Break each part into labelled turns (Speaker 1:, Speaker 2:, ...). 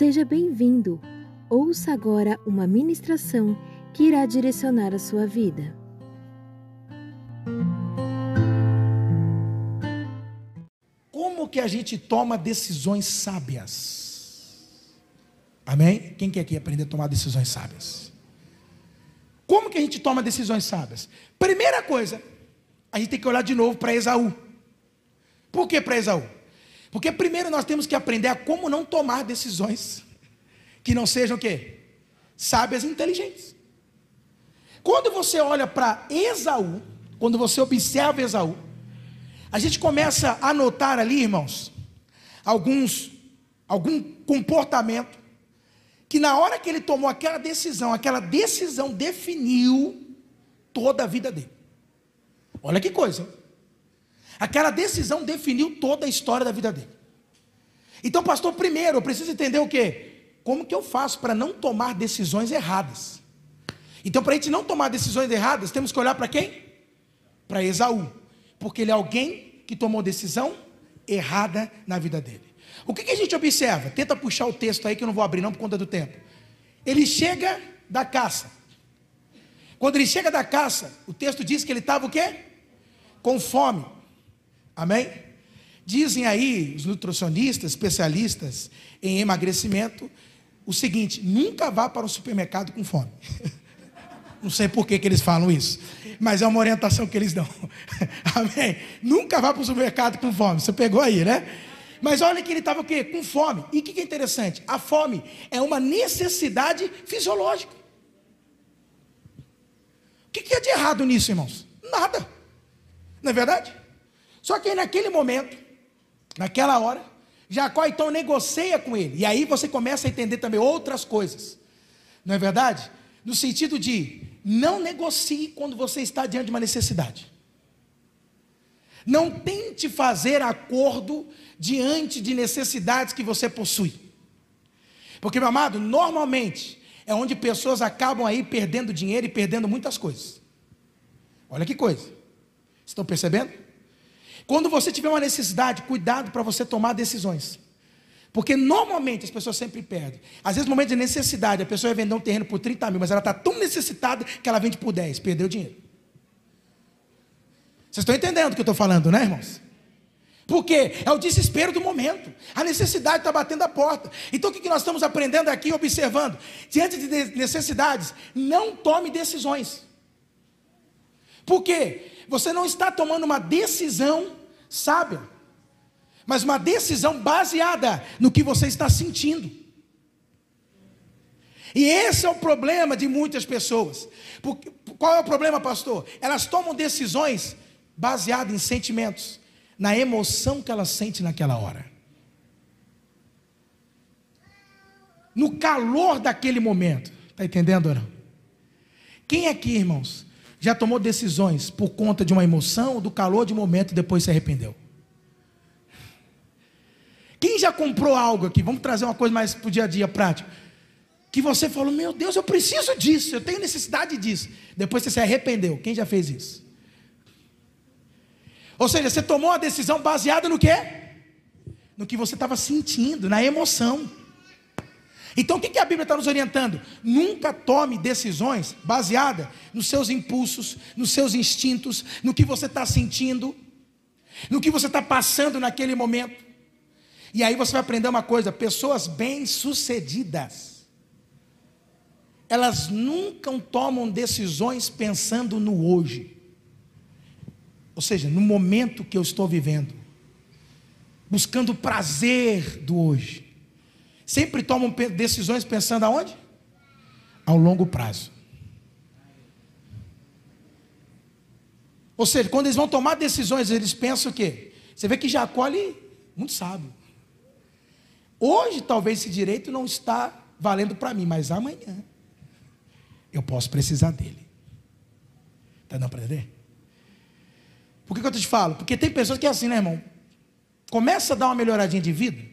Speaker 1: Seja bem-vindo. Ouça agora uma ministração que irá direcionar a sua vida.
Speaker 2: Como que a gente toma decisões sábias? Amém? Quem quer aqui aprender a tomar decisões sábias? Como que a gente toma decisões sábias? Primeira coisa, a gente tem que olhar de novo para Esaú. Por que para Esaú? Porque primeiro nós temos que aprender a como não tomar decisões que não sejam o quê? Sábias e inteligentes. Quando você olha para Esaú, quando você observa Esaú, a gente começa a notar ali, irmãos, alguns algum comportamento que na hora que ele tomou aquela decisão, aquela decisão definiu toda a vida dele. Olha que coisa. Aquela decisão definiu toda a história da vida dele. Então, pastor, primeiro eu preciso entender o quê? Como que eu faço para não tomar decisões erradas? Então, para a gente não tomar decisões erradas, temos que olhar para quem? Para Esaú. Porque ele é alguém que tomou decisão errada na vida dele. O que, que a gente observa? Tenta puxar o texto aí que eu não vou abrir não por conta do tempo. Ele chega da caça. Quando ele chega da caça, o texto diz que ele estava o quê? Com fome. Amém? Dizem aí os nutricionistas, especialistas em emagrecimento, o seguinte: nunca vá para o supermercado com fome. Não sei por que, que eles falam isso, mas é uma orientação que eles dão. Amém? Nunca vá para o supermercado com fome. Você pegou aí, né? Mas olha que ele estava o quê? Com fome. E o que, que é interessante? A fome é uma necessidade fisiológica. O que, que é de errado nisso, irmãos? Nada. Não é verdade? Só que naquele momento, naquela hora, Jacó então negocia com ele. E aí você começa a entender também outras coisas. Não é verdade? No sentido de não negocie quando você está diante de uma necessidade. Não tente fazer acordo diante de necessidades que você possui. Porque, meu amado, normalmente é onde pessoas acabam aí perdendo dinheiro e perdendo muitas coisas. Olha que coisa. Estão percebendo? Quando você tiver uma necessidade, cuidado para você tomar decisões. Porque normalmente as pessoas sempre perdem. Às vezes, no momento de necessidade, a pessoa vai vender um terreno por 30 mil, mas ela está tão necessitada que ela vende por 10, perdeu dinheiro. Vocês estão entendendo o que eu estou falando, né, irmãos? Porque é o desespero do momento. A necessidade está batendo a porta. Então o que nós estamos aprendendo aqui, observando? Diante de necessidades, não tome decisões. Por quê? Você não está tomando uma decisão sábia, mas uma decisão baseada no que você está sentindo. E esse é o problema de muitas pessoas. Porque, qual é o problema, pastor? Elas tomam decisões baseadas em sentimentos, na emoção que elas sentem naquela hora. No calor daquele momento. Está entendendo, não? Quem aqui, irmãos, já tomou decisões por conta de uma emoção, do calor de um momento e depois se arrependeu? Quem já comprou algo aqui? Vamos trazer uma coisa mais para o dia a dia prático. Que você falou, meu Deus, eu preciso disso, eu tenho necessidade disso. Depois você se arrependeu. Quem já fez isso? Ou seja, você tomou a decisão baseada no quê? No que você estava sentindo, na emoção. Então o que a Bíblia está nos orientando? Nunca tome decisões baseadas nos seus impulsos, nos seus instintos, no que você está sentindo, no que você está passando naquele momento. E aí você vai aprender uma coisa: pessoas bem-sucedidas, elas nunca tomam decisões pensando no hoje, ou seja, no momento que eu estou vivendo, buscando o prazer do hoje sempre tomam decisões pensando aonde? Ao longo prazo. Ou seja, quando eles vão tomar decisões, eles pensam o quê? Você vê que Jacó ali, muito sábio. Hoje talvez esse direito não está valendo para mim, mas amanhã eu posso precisar dele. Está dando para entender? Por que, que eu te falo? Porque tem pessoas que é assim, né, irmão? Começa a dar uma melhoradinha de vida,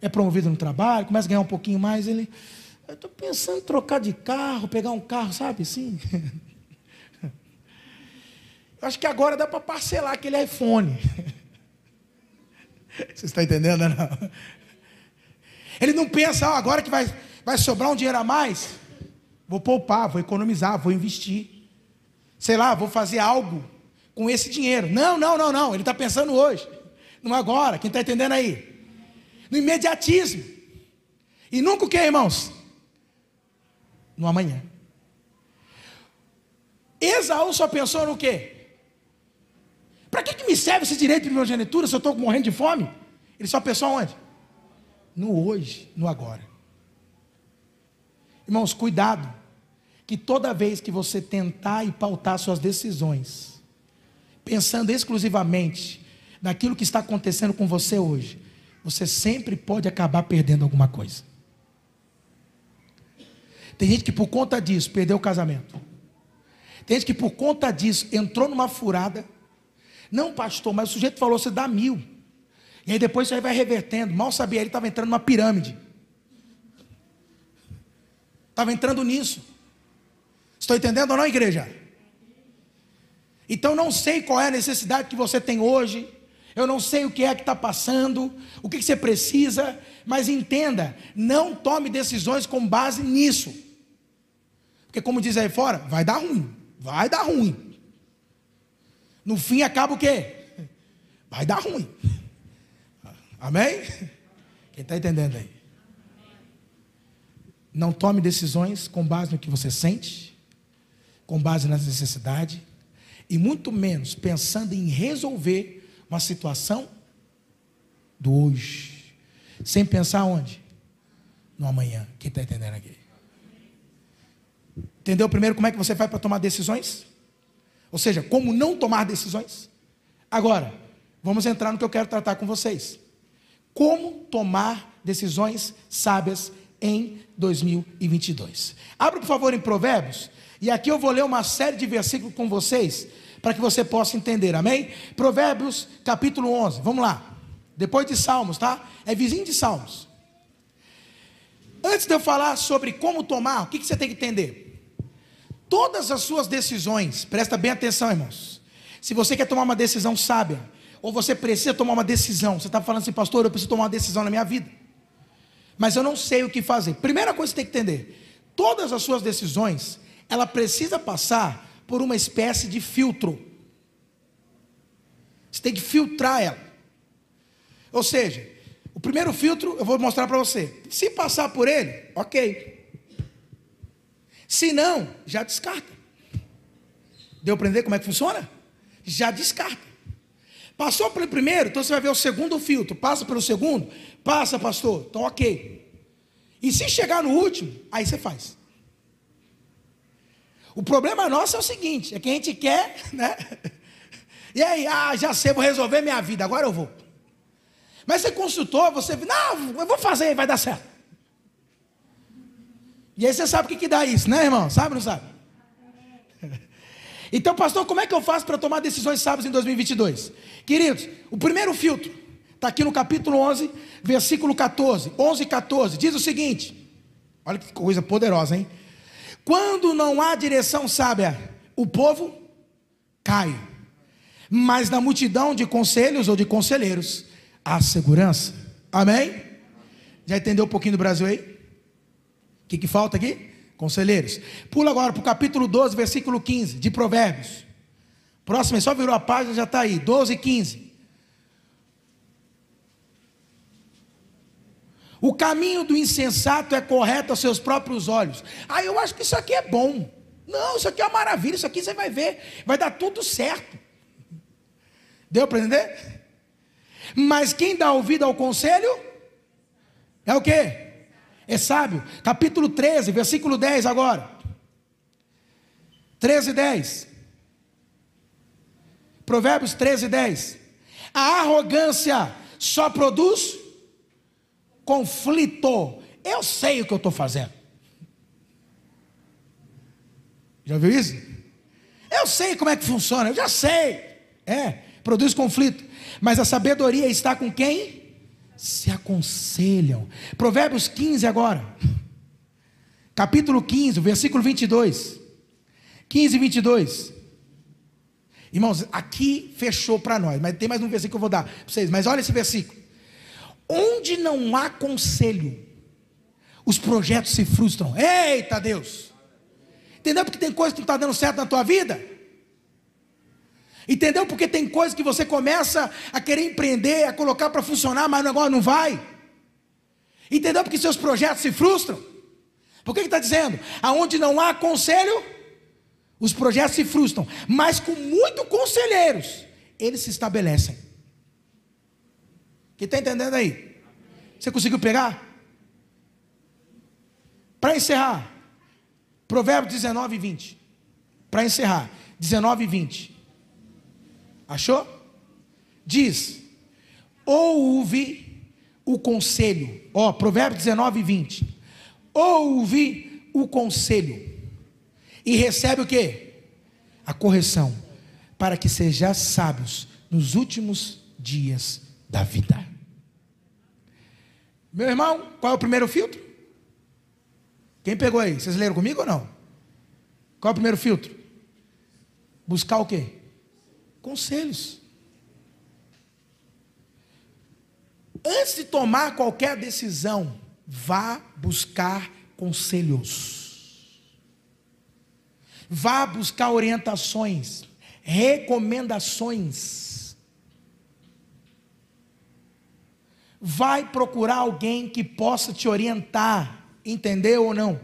Speaker 2: é promovido no trabalho, começa a ganhar um pouquinho mais, ele. Eu estou pensando em trocar de carro, pegar um carro, sabe assim? Eu acho que agora dá para parcelar aquele iPhone. Você está entendendo, não? Ele não pensa, ah, agora que vai, vai sobrar um dinheiro a mais, vou poupar, vou economizar, vou investir. Sei lá, vou fazer algo com esse dinheiro. Não, não, não, não. Ele está pensando hoje, não agora. Quem está entendendo aí? No imediatismo. E nunca o que, irmãos? No amanhã. Esaú só pensou no quê? Para que, que me serve esse direito de primogenitura se eu estou morrendo de fome? Ele só pensou onde? No hoje, no agora. Irmãos, cuidado, que toda vez que você tentar e pautar suas decisões, pensando exclusivamente naquilo que está acontecendo com você hoje, você sempre pode acabar perdendo alguma coisa. Tem gente que por conta disso perdeu o casamento. Tem gente que por conta disso entrou numa furada. Não, pastor, mas o sujeito falou: você dá mil. E aí depois aí vai revertendo. Mal sabia, ele estava entrando numa pirâmide. Estava entrando nisso. Estou entendendo ou não, igreja? Então não sei qual é a necessidade que você tem hoje. Eu não sei o que é que está passando, o que, que você precisa, mas entenda, não tome decisões com base nisso. Porque como diz aí fora, vai dar ruim. Vai dar ruim. No fim acaba o quê? Vai dar ruim. Amém? Quem está entendendo aí? Não tome decisões com base no que você sente, com base nas necessidades, e muito menos pensando em resolver uma situação do hoje, sem pensar onde? No amanhã. Quem está entendendo aqui? Entendeu primeiro como é que você faz para tomar decisões? Ou seja, como não tomar decisões? Agora, vamos entrar no que eu quero tratar com vocês. Como tomar decisões sábias em 2022. Abra, por favor, em Provérbios, e aqui eu vou ler uma série de versículos com vocês, para que você possa entender, amém? Provérbios, capítulo 11, vamos lá. Depois de Salmos, tá? É vizinho de Salmos. Antes de eu falar sobre como tomar, o que, você tem que entender? Todas as suas decisões, presta bem atenção, irmãos. Se você quer tomar uma decisão sábia, ou você precisa tomar uma decisão, você está falando assim, pastor, eu preciso tomar uma decisão na minha vida, mas eu não sei o que fazer. Primeira coisa que você tem que entender: todas as suas decisões, ela precisa passar por uma espécie de filtro. Você tem que filtrar ela. Ou seja, o primeiro filtro eu vou mostrar para você. Se passar por ele, ok. Se não, já descarta. Deu para entender como é que funciona? Já descarta. Passou pelo primeiro, então você vai ver o segundo filtro. Passa pelo segundo? Passa, pastor. Então, ok. E se chegar no último, aí você faz. O problema nosso é o seguinte: é que a gente quer, né? E aí, ah, já sei, vou resolver minha vida, agora eu vou. Mas você consultou, você, não, eu vou fazer, vai dar certo. E aí você sabe o que, que dá isso, né, irmão? Sabe ou não sabe? Então, pastor, como é que eu faço para tomar decisões sábias em 2022? Queridos, o primeiro filtro está aqui no capítulo 11, versículo 14. 11 e 14. Diz o seguinte: olha que coisa poderosa, hein? Quando não há direção sábia, o povo cai. Mas na multidão de conselhos ou de conselheiros, há segurança. Amém? Já entendeu um pouquinho do Brasil aí? O que, que falta aqui? Conselheiros. Pula agora para o capítulo 12, versículo 15, de Provérbios. Próximo, só virou a página, já está aí. 12 e 15. O caminho do insensato é correto aos seus próprios olhos. Ah, eu acho que isso aqui é bom. Não, isso aqui é uma maravilha, isso aqui você vai ver, vai dar tudo certo. Deu para entender? Mas quem dá ouvido ao conselho é o quê? é sábio. Capítulo 13, versículo 10 agora. 13, 10. Provérbios 13, 10. A arrogância só produz conflito. Eu sei o que eu estou fazendo. Já viu isso? Eu sei como é que funciona, eu já sei. É, produz conflito. Mas a sabedoria está com quem? se aconselham. Provérbios 15 agora. Capítulo 15, versículo 22. 15 e 22. Irmãos, aqui fechou para nós, mas tem mais um versículo que eu vou dar para vocês. Mas olha esse versículo. Onde não há conselho, os projetos se frustram. Eita Deus! Entendeu porque tem coisa que não está dando certo na tua vida? Entendeu porque tem coisa que você começa a querer empreender, a colocar para funcionar, mas o negócio não vai? Entendeu porque seus projetos se frustram? Por que está dizendo? Aonde não há conselho, os projetos se frustram, mas com muito conselheiros, eles se estabelecem. Quem está entendendo aí? Você conseguiu pegar? Para encerrar, Provérbios 19 e 20. Para encerrar, 19 e 20. Achou? Diz: ouve o conselho. Ó, Provérbios 19 e 20. Ouve o conselho. E recebe o que? A correção. Para que sejais sábios nos últimos dias da vida. Meu irmão, qual é o primeiro filtro? Quem pegou aí? Vocês leram comigo ou não? Qual é o primeiro filtro? Buscar o quê? Conselhos. Antes de tomar qualquer decisão, vá buscar conselhos. Vá buscar orientações, recomendações. Vai procurar alguém que possa te orientar, entendeu ou não?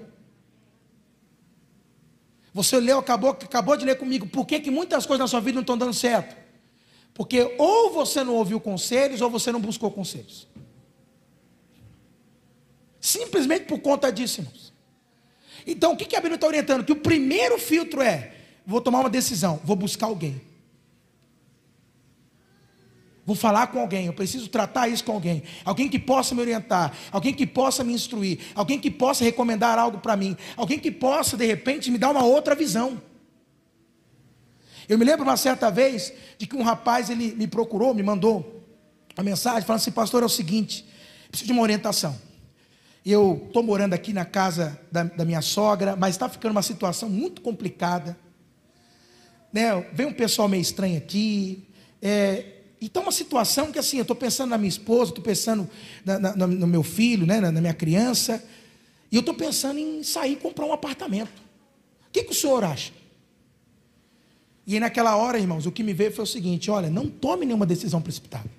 Speaker 2: Você leu, acabou, acabou de ler comigo, por que, que muitas coisas na sua vida não estão dando certo? Porque ou você não ouviu conselhos, ou você não buscou conselhos. Simplesmente por conta disso, irmãos. Então, o que, que a Bíblia está orientando? Que o primeiro filtro é: vou tomar uma decisão, vou buscar alguém. Vou falar com alguém, eu preciso tratar isso com alguém. Alguém que possa me orientar, alguém que possa me instruir, alguém que possa recomendar algo para mim, alguém que possa, de repente, me dar uma outra visão. Eu me lembro uma certa vez de que um rapaz ele me procurou, me mandou uma mensagem falando assim: Pastor, é o seguinte, preciso de uma orientação. Eu estou morando aqui na casa da, da minha sogra, mas está ficando uma situação muito complicada. Né? Vem um pessoal meio estranho aqui. É, e está uma situação que assim, eu estou pensando na minha esposa, estou pensando na, na, no meu filho, né, na, na minha criança. E eu estou pensando em sair e comprar um apartamento. O que, que o senhor acha? E aí, naquela hora, irmãos, o que me veio foi o seguinte: olha, não tome nenhuma decisão precipitada.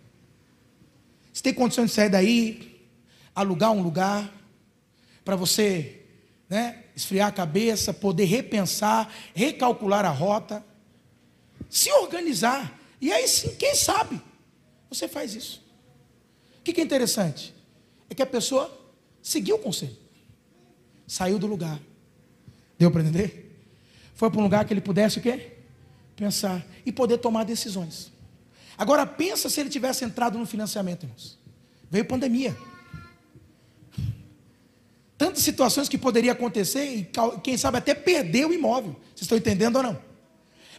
Speaker 2: Se tem condições de sair daí, alugar um lugar, para você né, esfriar a cabeça, poder repensar, recalcular a rota, se organizar. E aí sim, quem sabe, você faz isso. O que é interessante? É que a pessoa seguiu o conselho, saiu do lugar. Deu para entender? Foi para um lugar que ele pudesse o quê? pensar e poder tomar decisões. Agora pensa se ele tivesse entrado no financiamento, irmãos. Veio pandemia. Tantas situações que poderia acontecer e quem sabe até perder o imóvel. Vocês estão entendendo ou não?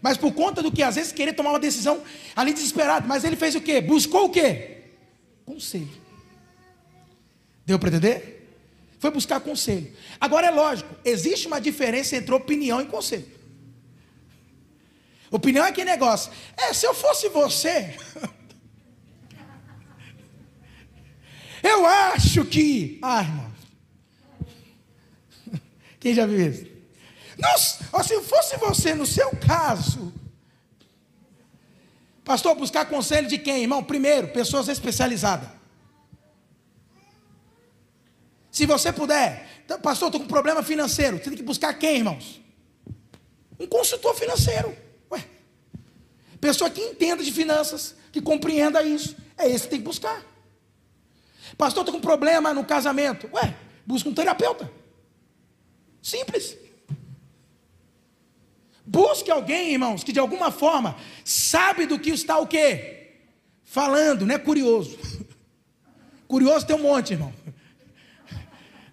Speaker 2: Mas por conta do que às vezes querer tomar uma decisão ali desesperado, mas ele fez o quê? Buscou o quê? Conselho. Deu para entender? Foi buscar conselho. Agora é lógico, existe uma diferença entre opinião e conselho. Opinião é que negócio. É, se eu fosse você. eu acho que. Ah, irmão. Quem já viu isso? Nossa, se fosse você, no seu caso. Pastor, buscar conselho de quem, irmão? Primeiro, pessoas especializadas. Se você puder, então, pastor, estou com problema financeiro. Você tem que buscar quem, irmãos? Um consultor financeiro. Pessoa que entenda de finanças, que compreenda isso. É esse que tem que buscar. Pastor, estou com problema no casamento. Ué, busca um terapeuta. Simples. Busque alguém, irmãos, que de alguma forma sabe do que está o quê? Falando, não é curioso. Curioso tem um monte, irmão.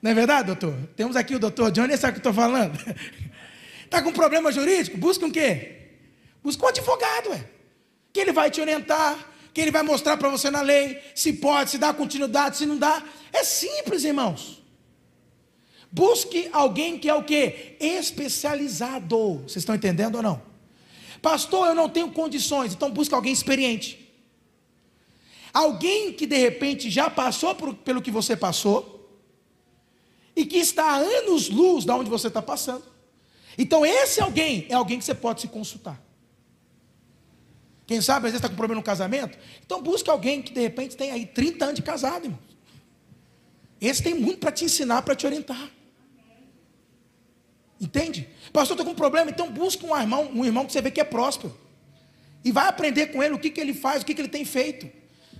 Speaker 2: Não é verdade, doutor? Temos aqui o doutor Johnny, sabe o que eu estou falando? Está com problema jurídico? Busca um quê? Busca um advogado, é. Que ele vai te orientar, que ele vai mostrar para você na lei, se pode, se dá continuidade, se não dá. É simples, irmãos. Busque alguém que é o que? Especializado. Vocês estão entendendo ou não? Pastor, eu não tenho condições, então busque alguém experiente. Alguém que de repente já passou por, pelo que você passou, e que está a anos luz da onde você está passando. Então, esse alguém é alguém que você pode se consultar. Quem sabe, às vezes está com problema no casamento. Então, busque alguém que de repente tem aí 30 anos de casado, irmão. Esse tem muito para te ensinar, para te orientar. Entende? Pastor, estou com um problema, então busque um irmão, um irmão que você vê que é próspero. E vai aprender com ele o que, que ele faz, o que, que ele tem feito.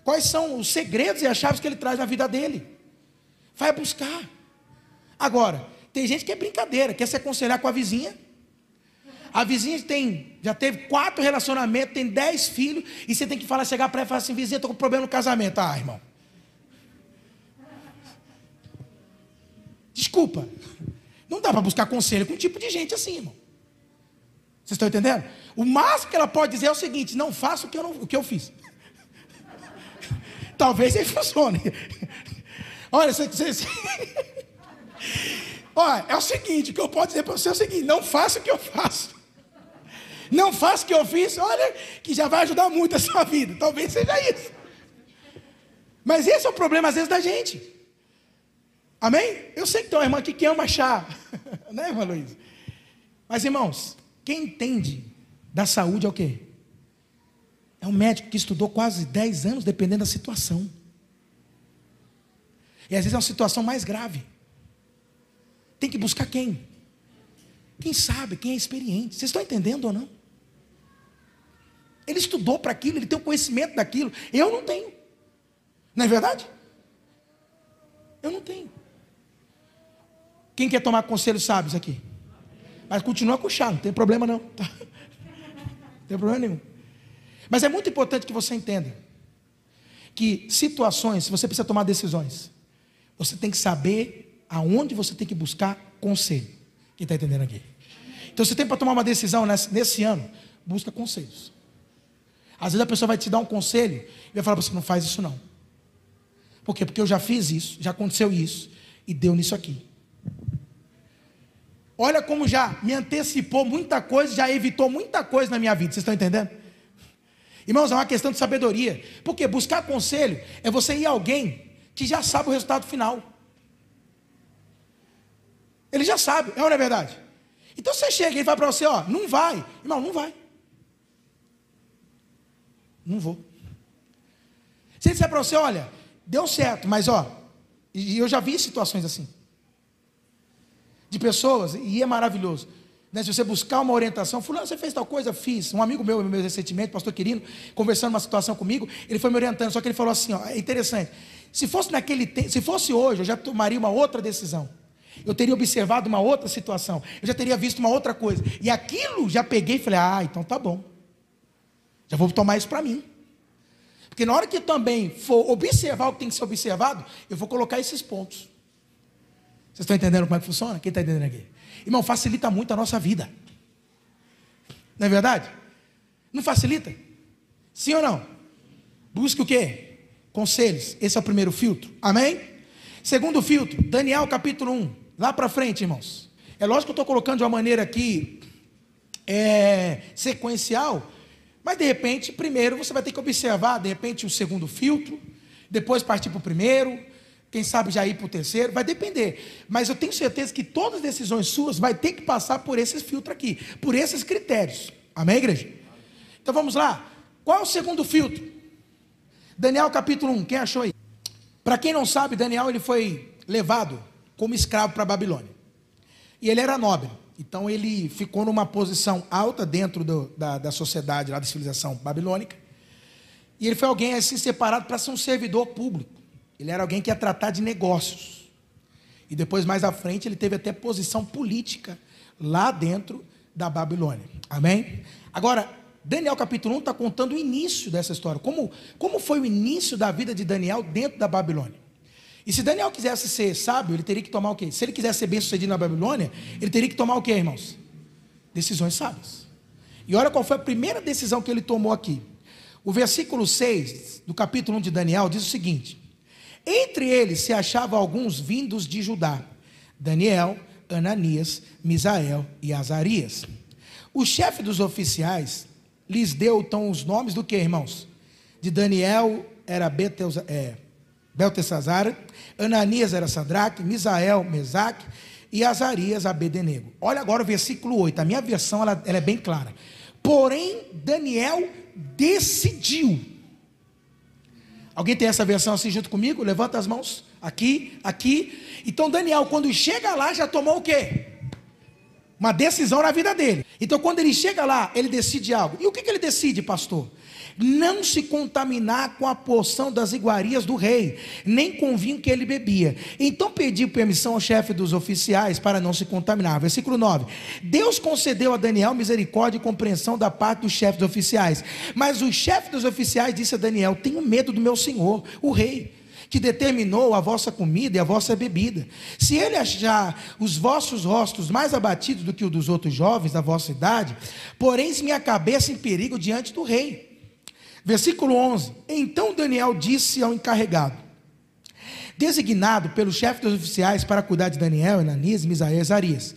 Speaker 2: Quais são os segredos e as chaves que ele traz na vida dele. Vai buscar. Agora, tem gente que é brincadeira, quer se aconselhar com a vizinha. A vizinha tem, já teve quatro relacionamentos, tem dez filhos, e você tem que falar, chegar para ela e falar assim, vizinha, estou com problema no casamento. Ah, irmão. Desculpa. Não dá para buscar conselho com um tipo de gente assim, irmão. Vocês estão entendendo? O máximo que ela pode dizer é o seguinte: não faça o que eu, não, o que eu fiz. Talvez ele funcione. Olha, você, você, Olha, é o seguinte: o que eu posso dizer para você é o seguinte: não faça o que eu faço. Não faça o que eu fiz, olha, que já vai ajudar muito a sua vida. Talvez seja isso. Mas esse é o problema, às vezes, da gente. Amém? Eu sei que tem uma irmã aqui que ama chá. né, irmã Luiz? Mas, irmãos, quem entende da saúde é o quê? É um médico que estudou quase 10 anos, dependendo da situação. E às vezes é uma situação mais grave. Tem que buscar quem? Quem sabe, quem é experiente. Vocês estão entendendo ou não? Ele estudou para aquilo, ele tem o conhecimento daquilo. Eu não tenho. Não é verdade? Eu não tenho. Quem quer tomar conselhos sábios aqui? Mas continua com chá, não tem problema não. Tá? Não tem problema nenhum. Mas é muito importante que você entenda que situações, se você precisa tomar decisões, você tem que saber aonde você tem que buscar conselho. Quem está entendendo aqui? Então, se tem para tomar uma decisão nesse, nesse, ano, busca conselhos. Às vezes a pessoa vai te dar um conselho e vai falar para você: não faz isso não. Por quê? Porque eu já fiz isso, já aconteceu isso, e deu nisso aqui. Olha como já me antecipou muita coisa, já evitou muita coisa na minha vida. Vocês estão entendendo? Irmãos, é uma questão de sabedoria. Porque buscar conselho é você ir a alguém que já sabe o resultado final. Ele já sabe, é ou não é verdade? Então você chega e ele fala para você, ó, não vai. Irmão, não vai. Não vou. Se ele disser para você, olha, deu certo, mas ó, e eu já vi situações assim de pessoas, e é maravilhoso. Né? Se você buscar uma orientação, fulano, você fez tal coisa? Fiz. Um amigo meu, meu recentemente, pastor Quirino, conversando uma situação comigo, ele foi me orientando, só que ele falou assim, ó, é interessante. Se fosse naquele se fosse hoje, eu já tomaria uma outra decisão. Eu teria observado uma outra situação. Eu já teria visto uma outra coisa. E aquilo já peguei e falei: "Ah, então tá bom. Já vou tomar isso para mim". Porque na hora que eu também for observar o que tem que ser observado, eu vou colocar esses pontos. Vocês estão entendendo como é que funciona? Quem está entendendo aqui? Irmão, facilita muito a nossa vida. Não é verdade? Não facilita? Sim ou não? Busque o quê? Conselhos. Esse é o primeiro filtro. Amém? Segundo filtro, Daniel capítulo 1. Lá para frente, irmãos. É lógico que eu estou colocando de uma maneira aqui é, sequencial, mas de repente, primeiro você vai ter que observar, de repente, o segundo filtro, depois partir para o primeiro, quem sabe já ir para o terceiro, vai depender. Mas eu tenho certeza que todas as decisões suas vai ter que passar por esses filtros aqui, por esses critérios. Amém, igreja? Então vamos lá. Qual é o segundo filtro? Daniel capítulo 1, quem achou aí? Para quem não sabe, Daniel ele foi levado como escravo para a Babilônia. E ele era nobre. Então ele ficou numa posição alta dentro do, da, da sociedade, lá da civilização babilônica. E ele foi alguém assim separado para ser um servidor público. Ele era alguém que ia tratar de negócios. E depois, mais à frente, ele teve até posição política lá dentro da Babilônia. Amém? Agora, Daniel capítulo 1 está contando o início dessa história. Como, como foi o início da vida de Daniel dentro da Babilônia? E se Daniel quisesse ser sábio, ele teria que tomar o quê? Se ele quisesse ser bem sucedido na Babilônia, ele teria que tomar o quê, irmãos? Decisões sábias. E olha qual foi a primeira decisão que ele tomou aqui. O versículo 6 do capítulo 1 de Daniel diz o seguinte: entre eles se achavam alguns vindos de Judá: Daniel, Ananias, Misael e Azarias. O chefe dos oficiais lhes deu então os nomes do que, irmãos? De Daniel era Betelza, é, Beltesazar, Ananias era Sadraque, Misael, Mesaque e Azarias, Abedenego. Olha agora o versículo 8, a minha versão ela, ela é bem clara. Porém, Daniel decidiu. Alguém tem essa versão assim junto comigo? Levanta as mãos. Aqui, aqui. Então Daniel, quando chega lá, já tomou o quê? Uma decisão na vida dele. Então, quando ele chega lá, ele decide algo. E o que, que ele decide, pastor? Não se contaminar com a porção das iguarias do rei, nem com o vinho que ele bebia. Então pediu permissão ao chefe dos oficiais para não se contaminar. Versículo 9: Deus concedeu a Daniel misericórdia e compreensão da parte dos chefes dos oficiais, mas o chefe dos oficiais disse a Daniel: Tenho medo do meu senhor, o rei que determinou a vossa comida e a vossa bebida. Se ele achar os vossos rostos mais abatidos do que o dos outros jovens da vossa idade, porém minha cabeça em perigo diante do rei. Versículo 11: Então Daniel disse ao encarregado, designado pelo chefe dos oficiais para cuidar de Daniel, Ananias, Misael e Azarias: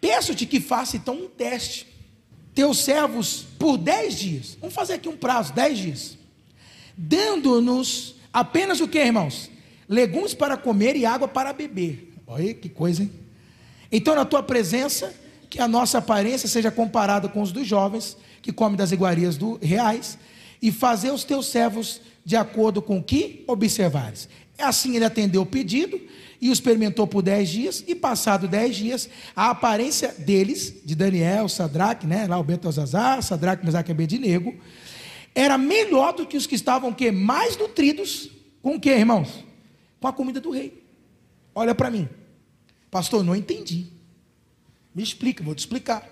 Speaker 2: Peço-te que faça então um teste. Teus servos por dez dias. Vamos fazer aqui um prazo, dez dias. Dando-nos apenas o que, irmãos? Legumes para comer e água para beber. Olha que coisa, hein? Então, na tua presença, que a nossa aparência seja comparada com os dos jovens, que comem das iguarias do reais, e fazer os teus servos de acordo com o que observares. Assim ele atendeu o pedido e experimentou por dez dias, e passado dez dias, a aparência deles, de Daniel, Sadraque, né, lá o Betosazar, Sadraque, Mesaque e Abednego, era melhor do que os que estavam que mais nutridos com o que, irmãos? Com a comida do rei. Olha para mim. Pastor, não entendi. Me explica, vou te explicar.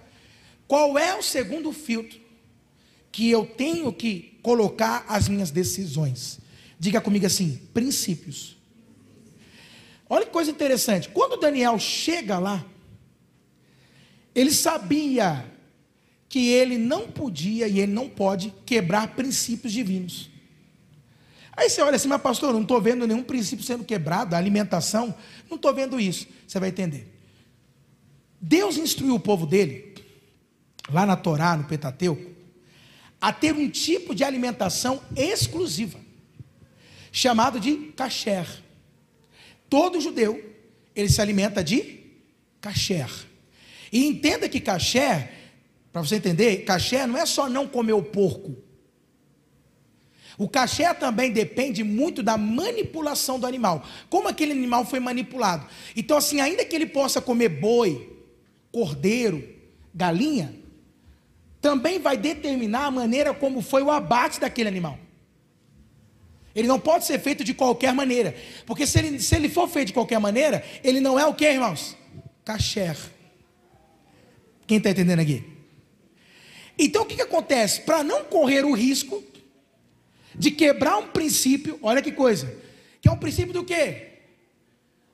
Speaker 2: Qual é o segundo filtro que eu tenho que colocar as minhas decisões. Diga comigo assim: princípios. Olha que coisa interessante. Quando Daniel chega lá, ele sabia que ele não podia e ele não pode quebrar princípios divinos. Aí você olha assim, mas pastor, não estou vendo nenhum princípio sendo quebrado, a alimentação, não estou vendo isso. Você vai entender. Deus instruiu o povo dele, lá na Torá, no Pentateuco, a ter um tipo de alimentação exclusiva, chamado de kasher. Todo judeu, ele se alimenta de kasher. E entenda que kasher, para você entender, kasher não é só não comer o porco. O kasher também depende muito da manipulação do animal. Como aquele animal foi manipulado. Então, assim, ainda que ele possa comer boi, cordeiro, galinha, também vai determinar a maneira como foi o abate daquele animal. Ele não pode ser feito de qualquer maneira. Porque se ele, se ele for feito de qualquer maneira, ele não é o que, irmãos? Kasher. Quem está entendendo aqui? Então o que, que acontece? Para não correr o risco de quebrar um princípio, olha que coisa, que é um princípio do quê?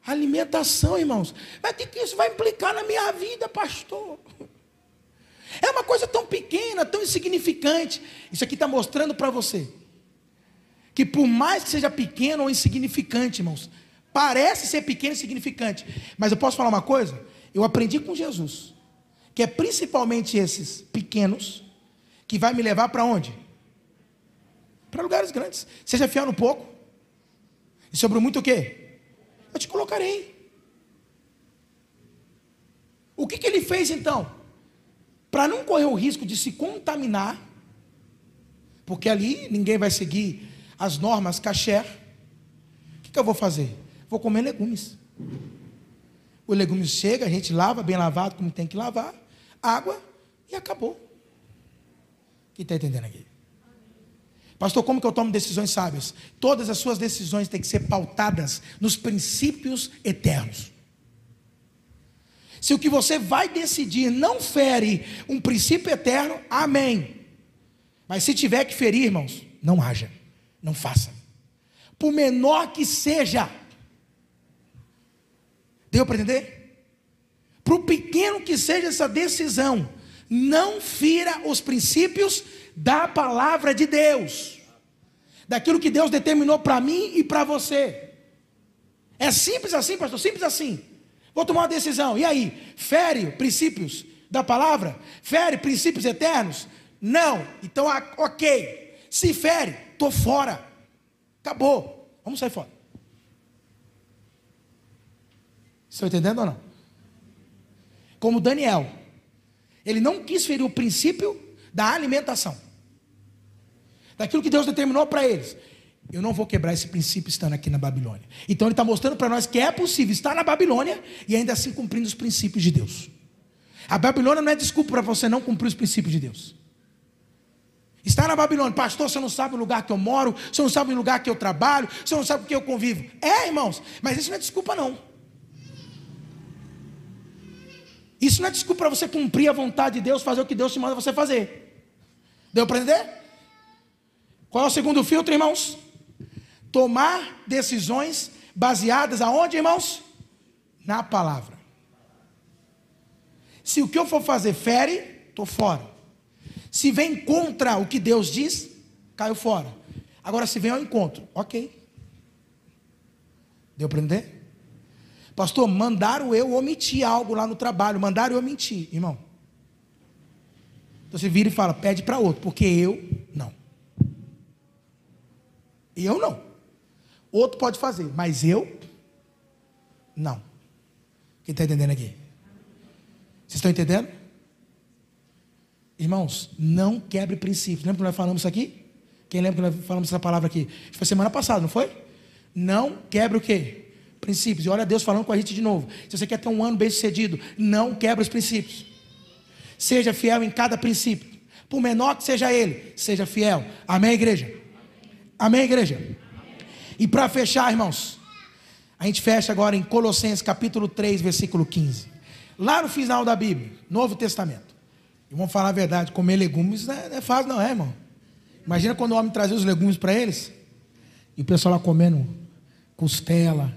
Speaker 2: Alimentação, irmãos. Mas o que isso vai implicar na minha vida, pastor? É uma coisa tão pequena, tão insignificante. Isso aqui está mostrando para você que, por mais que seja pequeno ou insignificante, irmãos, parece ser pequeno e insignificante, mas eu posso falar uma coisa? Eu aprendi com Jesus que é principalmente esses pequenos que vai me levar para onde? Para lugares grandes. Seja fiel no pouco. E sobre muito o quê? Eu te colocarei. O que, que ele fez então? Para não correr o risco de se contaminar, porque ali ninguém vai seguir as normas kasher, o que, que eu vou fazer? Vou comer legumes. O legume chega, a gente lava, bem lavado, como tem que lavar, água e acabou. Quem está entendendo aqui? Pastor, como que eu tomo decisões sábias? Todas as suas decisões têm que ser pautadas nos princípios eternos. Se o que você vai decidir não fere um princípio eterno, amém. Mas se tiver que ferir, irmãos, não haja, não faça. Por menor que seja. Deu para entender? O pequeno que seja essa decisão, não fira os princípios da palavra de Deus, daquilo que Deus determinou para mim e para você. É simples assim, pastor, simples assim. Vou tomar uma decisão. E aí? Fere princípios da palavra? Fere princípios eternos? Não. Então, ah, ok. Se fere, estou fora. Acabou. Vamos sair fora. Estão tá entendendo ou não? Como Daniel. Ele não quis ferir o princípio da alimentação. Daquilo que Deus determinou para eles. Eu não vou quebrar esse princípio estando aqui na Babilônia. Então ele está mostrando para nós que é possível estar na Babilônia e ainda assim cumprindo os princípios de Deus. A Babilônia não é desculpa para você não cumprir os princípios de Deus. Está na Babilônia, pastor, você não sabe o lugar que eu moro, você não sabe o lugar que eu trabalho, você não sabe o que eu convivo. É, irmãos, mas isso não é desculpa, não. Isso não é desculpa para você cumprir a vontade de Deus, fazer o que Deus te manda você fazer. Deu para entender? Qual é o segundo filtro, irmãos? Tomar decisões baseadas aonde, irmãos? Na palavra. Se o que eu for fazer fere, estou fora. Se vem contra o que Deus diz, caiu fora. Agora, se vem ao encontro, ok. Deu para entender? Pastor, mandaram eu omitir algo lá no trabalho, mandaram eu mentir, irmão. Então você vira e fala, pede para outro, porque eu não. Eu não. Outro pode fazer, mas eu não. Quem está entendendo aqui? Vocês estão entendendo? Irmãos, não quebre princípios. Lembra que nós falamos isso aqui? Quem lembra que nós falamos essa palavra aqui? Foi semana passada, não foi? Não quebre o quê? Princípios. E olha Deus falando com a gente de novo. Se você quer ter um ano bem sucedido, não quebre os princípios. Seja fiel em cada princípio. Por menor que seja ele, seja fiel. Amém, igreja? Amém, igreja? E para fechar, irmãos, a gente fecha agora em Colossenses capítulo 3, versículo 15. Lá no final da Bíblia, Novo Testamento. E vamos falar a verdade, comer legumes não é, não é fácil, não é, irmão? Imagina quando o homem trazia os legumes para eles, e o pessoal lá comendo costela,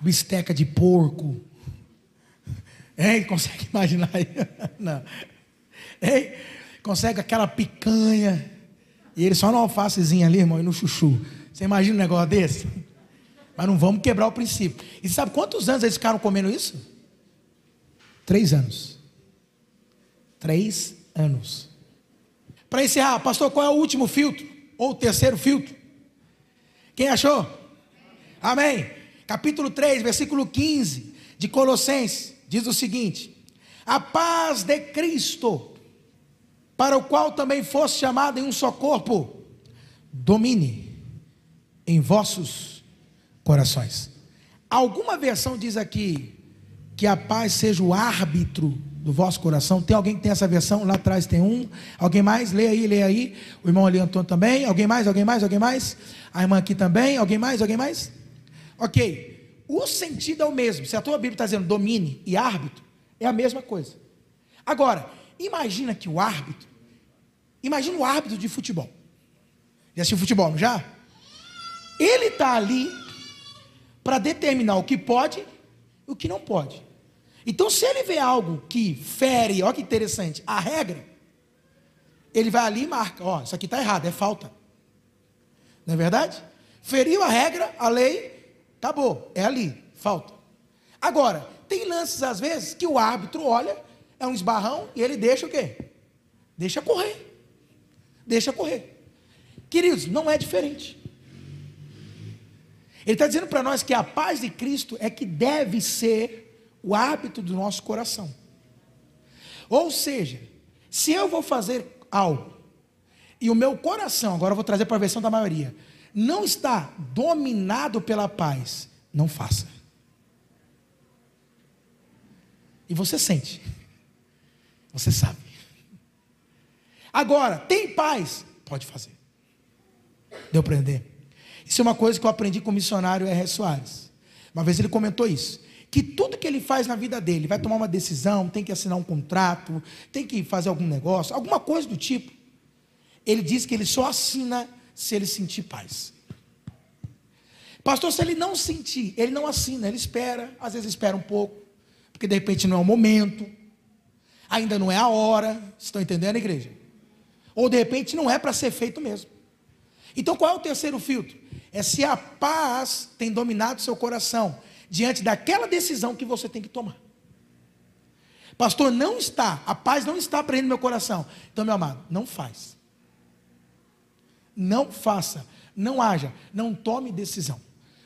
Speaker 2: bisteca de porco. Hein? Consegue imaginar aí? Não. Hein? Consegue aquela picanha. E ele só no alfacezinho ali, irmão, e no chuchu. Você imagina um negócio desse? Mas não vamos quebrar o princípio. E sabe quantos anos eles ficaram comendo isso? Três anos. Três anos. Para encerrar, pastor, qual é o último filtro? Ou o terceiro filtro? Quem achou? Amém. Capítulo 3, versículo 15 de Colossenses, diz o seguinte: A paz de Cristo, para o qual também fosse chamado em um só corpo, domine em vossos corações. Alguma versão diz aqui que a paz seja o árbitro do vosso coração. Tem alguém que tem essa versão? Lá atrás tem um. Alguém mais? Leia aí, leia aí. O irmão ali Antônio também. Alguém mais? Alguém mais? Alguém mais? A irmã aqui também. Alguém mais? Alguém mais? Ok. O sentido é o mesmo. Se a tua Bíblia está dizendo domine e árbitro, é a mesma coisa. Agora, imagina que o árbitro, imagina o árbitro de futebol. Já assistiu futebol, não já? Ele está ali para determinar o que pode e o que não pode. Então, se ele vê algo que fere, olha que interessante, a regra, ele vai ali e marca: ó, isso aqui está errado, é falta. Não é verdade? Feriu a regra, a lei, acabou, é ali, falta. Agora, tem lances às vezes que o árbitro olha, é um esbarrão e ele deixa o quê? Deixa correr. Deixa correr. Queridos, não é diferente. Ele está dizendo para nós que a paz de Cristo é que deve ser o hábito do nosso coração. Ou seja, se eu vou fazer algo e o meu coração, agora eu vou trazer para a versão da maioria, não está dominado pela paz, não faça. E você sente, você sabe. Agora, tem paz? Pode fazer. Deu para entender? Isso é uma coisa que eu aprendi com o missionário R. Soares. Uma vez ele comentou isso que tudo que ele faz na vida dele, vai tomar uma decisão, tem que assinar um contrato, tem que fazer algum negócio, alguma coisa do tipo, ele diz que ele só assina se ele sentir paz. Pastor, se ele não sentir, ele não assina, ele espera, às vezes espera um pouco, porque de repente não é o momento, ainda não é a hora, estão entendendo, igreja? Ou de repente não é para ser feito mesmo. Então qual é o terceiro filtro? É se a paz tem dominado seu coração diante daquela decisão que você tem que tomar. Pastor, não está, a paz não está prendendo meu coração. Então, meu amado, não faz. Não faça, não haja, não tome decisão.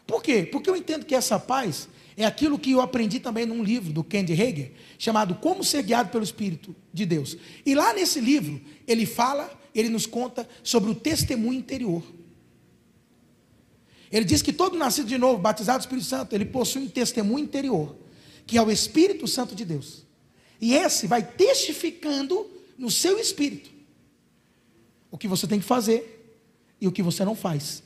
Speaker 2: Por quê? Porque eu entendo que essa paz, é aquilo que eu aprendi também num livro do Candy Hager, chamado Como Ser Guiado pelo Espírito de Deus. E lá nesse livro, ele fala, ele nos conta sobre o testemunho interior. Ele diz que todo nascido de novo, batizado do Espírito Santo, ele possui um testemunho interior, que é o Espírito Santo de Deus. E esse vai testificando no seu espírito o que você tem que fazer e o que você não faz.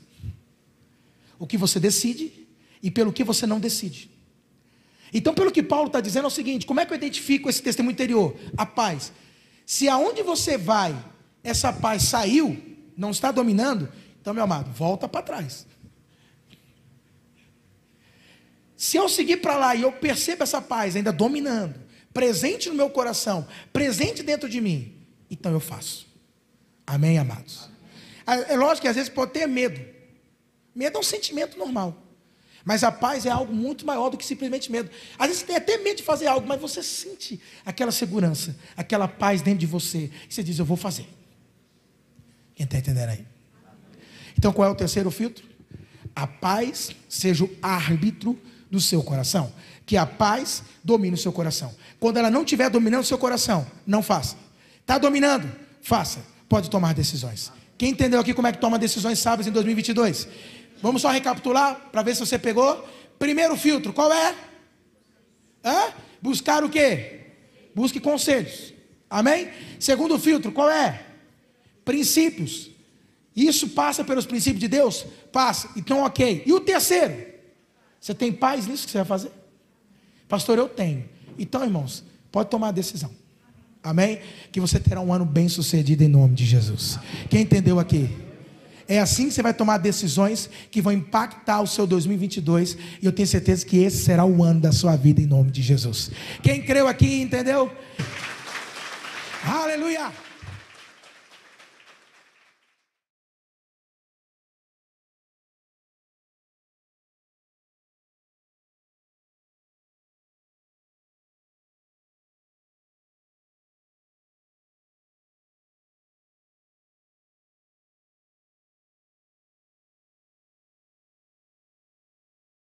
Speaker 2: O que você decide e pelo que você não decide. Então, pelo que Paulo está dizendo é o seguinte: como é que eu identifico esse testemunho interior? A paz. Se aonde você vai, essa paz saiu, não está dominando, então, meu amado, volta para trás. Se eu seguir para lá e eu percebo essa paz ainda dominando, presente no meu coração, presente dentro de mim, então eu faço. Amém, amados? Ah, é lógico que às vezes pode ter medo. Medo é um sentimento normal. Mas a paz é algo muito maior do que simplesmente medo. Às vezes você tem até medo de fazer algo, mas você sente aquela segurança, aquela paz dentro de você. E você diz: Eu vou fazer. Quem está entendendo aí? Então qual é o terceiro filtro? A paz seja o árbitro do seu coração. Que a paz domine o seu coração. Quando ela não estiver dominando o seu coração, não faça. Está dominando? Faça. Pode tomar decisões. Quem entendeu aqui como é que toma decisões sábias em 2022? Vamos só recapitular para ver se você pegou. Primeiro filtro, qual é? Hã? Buscar o quê? Busque conselhos. Amém? Segundo filtro, qual é? Princípios. Isso passa pelos princípios de Deus? Passa. Então, ok. E o terceiro? Você tem paz nisso que você vai fazer? Pastor, eu tenho. Então, irmãos, pode tomar a decisão. Amém? Que você terá um ano bem sucedido em nome de Jesus. Quem entendeu aqui? É assim que você vai tomar decisões que vão impactar o seu 2022. E eu tenho certeza que esse será o ano da sua vida em nome de Jesus. Quem creu aqui, entendeu? Aleluia!